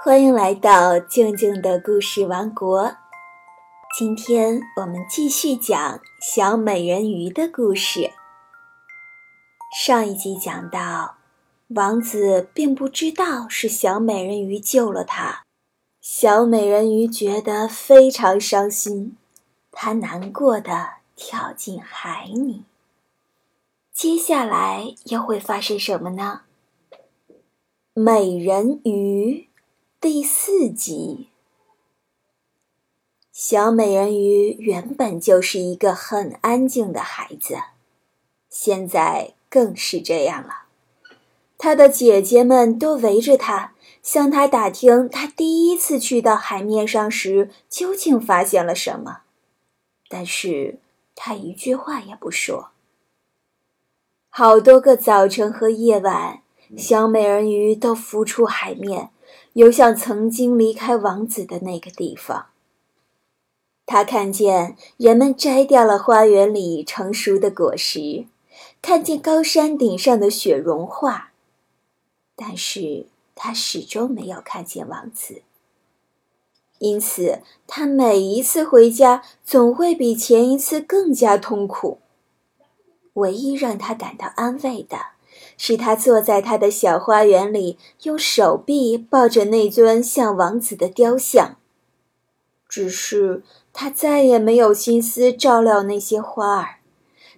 欢迎来到静静的故事王国。今天我们继续讲小美人鱼的故事。上一集讲到，王子并不知道是小美人鱼救了他，小美人鱼觉得非常伤心，她难过的跳进海里。接下来又会发生什么呢？美人鱼第四集。小美人鱼原本就是一个很安静的孩子，现在更是这样了。她的姐姐们都围着她，向她打听她第一次去到海面上时究竟发现了什么，但是她一句话也不说。好多个早晨和夜晚。小美人鱼都浮出海面，游向曾经离开王子的那个地方。他看见人们摘掉了花园里成熟的果实，看见高山顶上的雪融化，但是他始终没有看见王子。因此，他每一次回家总会比前一次更加痛苦。唯一让他感到安慰的。是他坐在他的小花园里，用手臂抱着那尊像王子的雕像。只是他再也没有心思照料那些花儿，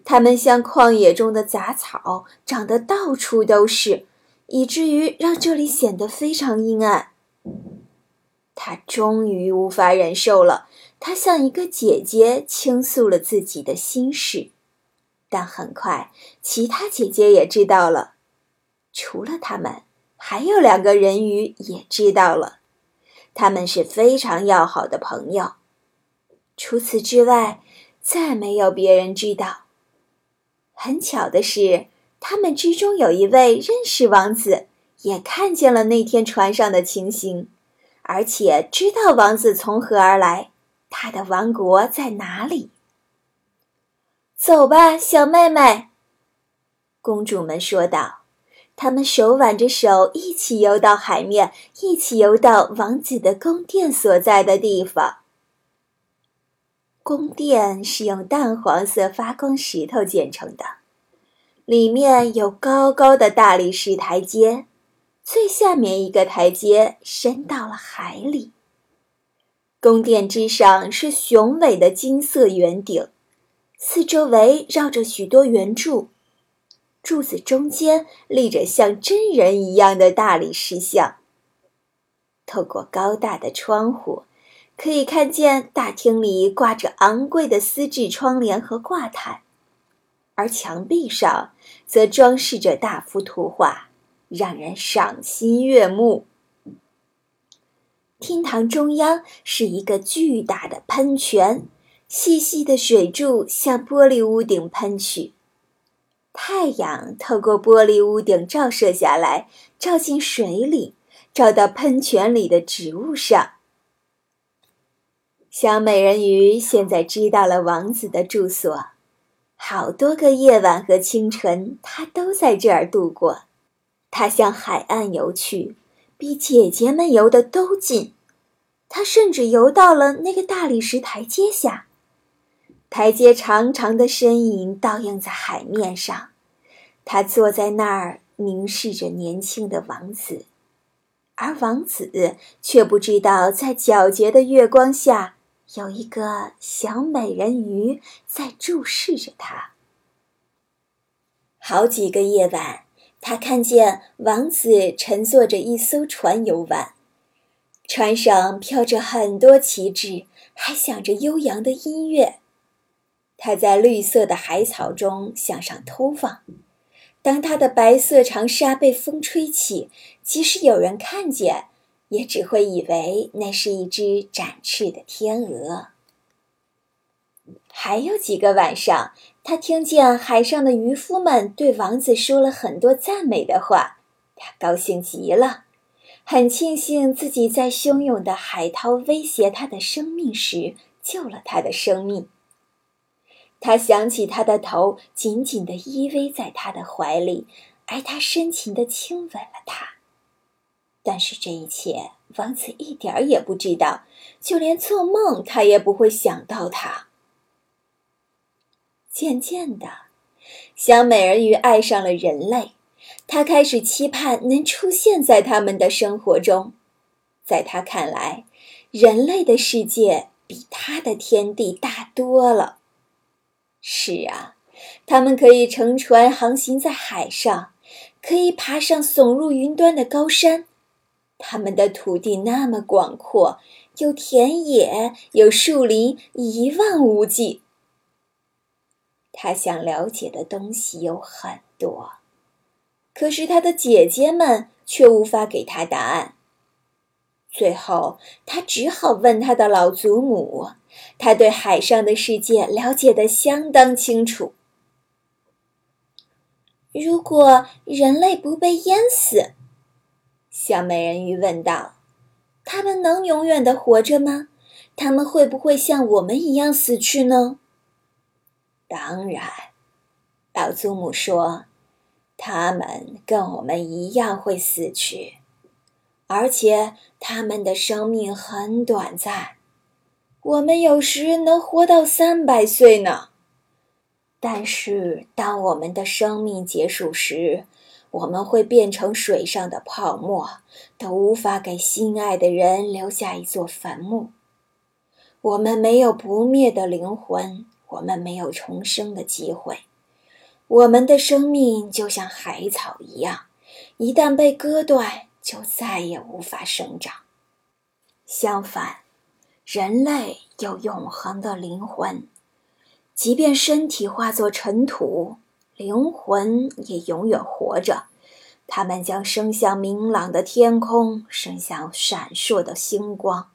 它们像旷野中的杂草，长得到处都是，以至于让这里显得非常阴暗。他终于无法忍受了，他向一个姐姐倾诉了自己的心事。但很快，其他姐姐也知道了。除了他们，还有两个人鱼也知道了。他们是非常要好的朋友。除此之外，再没有别人知道。很巧的是，他们之中有一位认识王子，也看见了那天船上的情形，而且知道王子从何而来，他的王国在哪里。走吧，小妹妹。”公主们说道。她们手挽着手，一起游到海面，一起游到王子的宫殿所在的地方。宫殿是用淡黄色发光石头建成的，里面有高高的大理石台阶，最下面一个台阶伸到了海里。宫殿之上是雄伟的金色圆顶。四周围绕着许多圆柱，柱子中间立着像真人一样的大理石像。透过高大的窗户，可以看见大厅里挂着昂贵的丝质窗帘和挂毯，而墙壁上则装饰着大幅图画，让人赏心悦目。厅堂中央是一个巨大的喷泉。细细的水柱向玻璃屋顶喷去，太阳透过玻璃屋顶照射下来，照进水里，照到喷泉里的植物上。小美人鱼现在知道了王子的住所，好多个夜晚和清晨，她都在这儿度过。她向海岸游去，比姐姐们游的都近。她甚至游到了那个大理石台阶下。台阶长长的身影倒映在海面上，他坐在那儿凝视着年轻的王子，而王子却不知道，在皎洁的月光下，有一个小美人鱼在注视着他。好几个夜晚，他看见王子乘坐着一艘船游玩，船上飘着很多旗帜，还响着悠扬的音乐。他在绿色的海草中向上偷望，当他的白色长纱被风吹起，即使有人看见，也只会以为那是一只展翅的天鹅。还有几个晚上，他听见海上的渔夫们对王子说了很多赞美的话，他高兴极了，很庆幸自己在汹涌的海涛威胁他的生命时救了他的生命。他想起他的头紧紧地依偎在他的怀里，而他深情地亲吻了他。但是这一切，王子一点儿也不知道，就连做梦他也不会想到他。渐渐的，小美人鱼爱上了人类，她开始期盼能出现在他们的生活中。在她看来，人类的世界比她的天地大多了。是啊，他们可以乘船航行在海上，可以爬上耸入云端的高山。他们的土地那么广阔，有田野，有树林，一望无际。他想了解的东西有很多，可是他的姐姐们却无法给他答案。最后，他只好问他的老祖母。他对海上的世界了解的相当清楚。如果人类不被淹死，小美人鱼问道：“他们能永远的活着吗？他们会不会像我们一样死去呢？”当然，老祖母说：“他们跟我们一样会死去，而且他们的生命很短暂。我们有时能活到三百岁呢。但是，当我们的生命结束时，我们会变成水上的泡沫，都无法给心爱的人留下一座坟墓。我们没有不灭的灵魂。”我们没有重生的机会，我们的生命就像海草一样，一旦被割断，就再也无法生长。相反，人类有永恒的灵魂，即便身体化作尘土，灵魂也永远活着。他们将升向明朗的天空，升向闪烁的星光。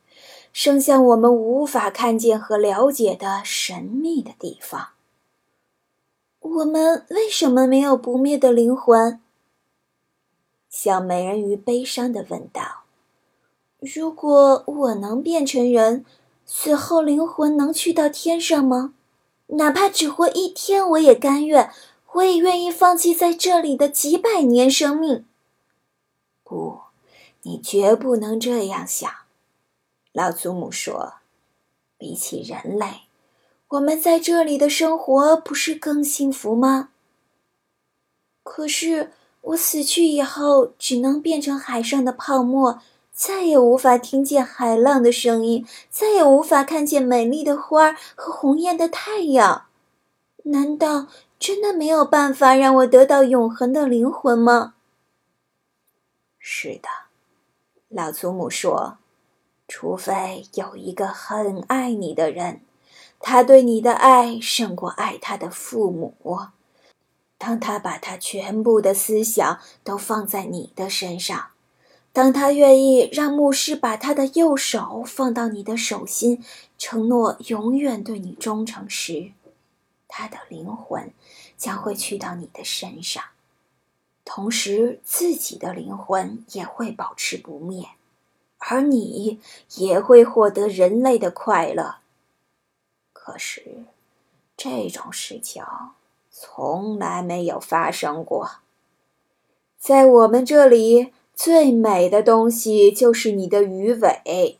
升向我们无法看见和了解的神秘的地方。我们为什么没有不灭的灵魂？小美人鱼悲伤的问道：“如果我能变成人，死后灵魂能去到天上吗？哪怕只活一天，我也甘愿，我也愿意放弃在这里的几百年生命。”不，你绝不能这样想。老祖母说：“比起人类，我们在这里的生活不是更幸福吗？可是我死去以后，只能变成海上的泡沫，再也无法听见海浪的声音，再也无法看见美丽的花儿和红艳的太阳。难道真的没有办法让我得到永恒的灵魂吗？”是的，老祖母说。除非有一个很爱你的人，他对你的爱胜过爱他的父母。当他把他全部的思想都放在你的身上，当他愿意让牧师把他的右手放到你的手心，承诺永远对你忠诚时，他的灵魂将会去到你的身上，同时自己的灵魂也会保持不灭。而你也会获得人类的快乐。可是，这种事情从来没有发生过。在我们这里，最美的东西就是你的鱼尾，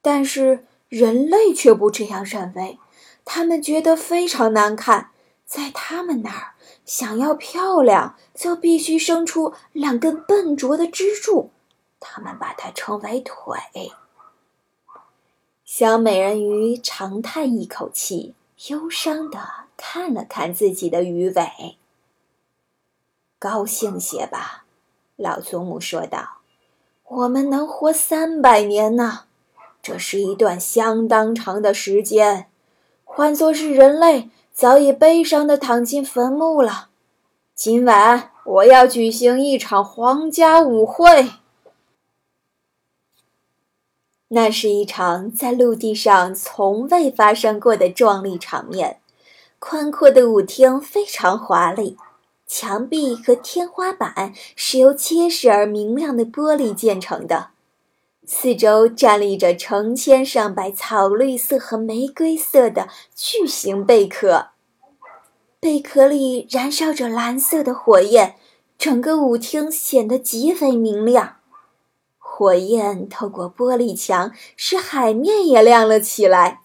但是人类却不这样认为。他们觉得非常难看。在他们那儿，想要漂亮，就必须生出两根笨拙的支柱。他们把它称为腿。小美人鱼长叹一口气，忧伤的看了看自己的鱼尾。高兴些吧，老祖母说道：“我们能活三百年呢，这是一段相当长的时间。换作是人类，早已悲伤的躺进坟墓了。今晚我要举行一场皇家舞会。”那是一场在陆地上从未发生过的壮丽场面。宽阔的舞厅非常华丽，墙壁和天花板是由结实而明亮的玻璃建成的。四周站立着成千上百草绿色和玫瑰色的巨型贝壳，贝壳里燃烧着蓝色的火焰，整个舞厅显得极为明亮。火焰透过玻璃墙，使海面也亮了起来。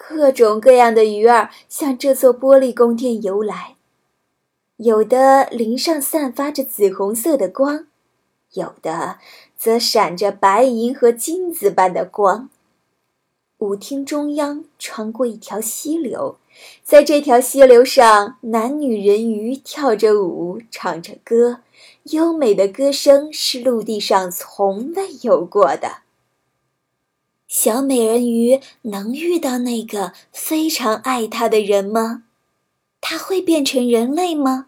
各种各样的鱼儿向这座玻璃宫殿游来，有的鳞上散发着紫红色的光，有的则闪着白银和金子般的光。舞厅中央穿过一条溪流，在这条溪流上，男女人鱼跳着舞，唱着歌，优美的歌声是陆地上从未有过的。小美人鱼能遇到那个非常爱她的人吗？她会变成人类吗？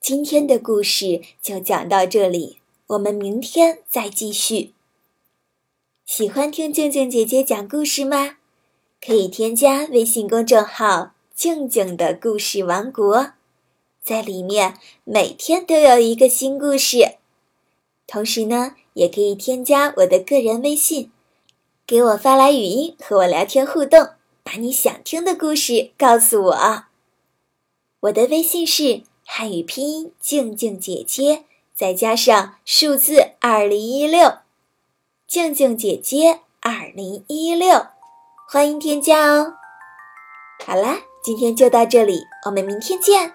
今天的故事就讲到这里，我们明天再继续。喜欢听静静姐姐讲故事吗？可以添加微信公众号“静静的故事王国”，在里面每天都有一个新故事。同时呢，也可以添加我的个人微信，给我发来语音和我聊天互动，把你想听的故事告诉我。我的微信是汉语拼音“静静姐姐”，再加上数字二零一六。静静姐姐，二零一六，欢迎添加哦。好啦，今天就到这里，我们明天见。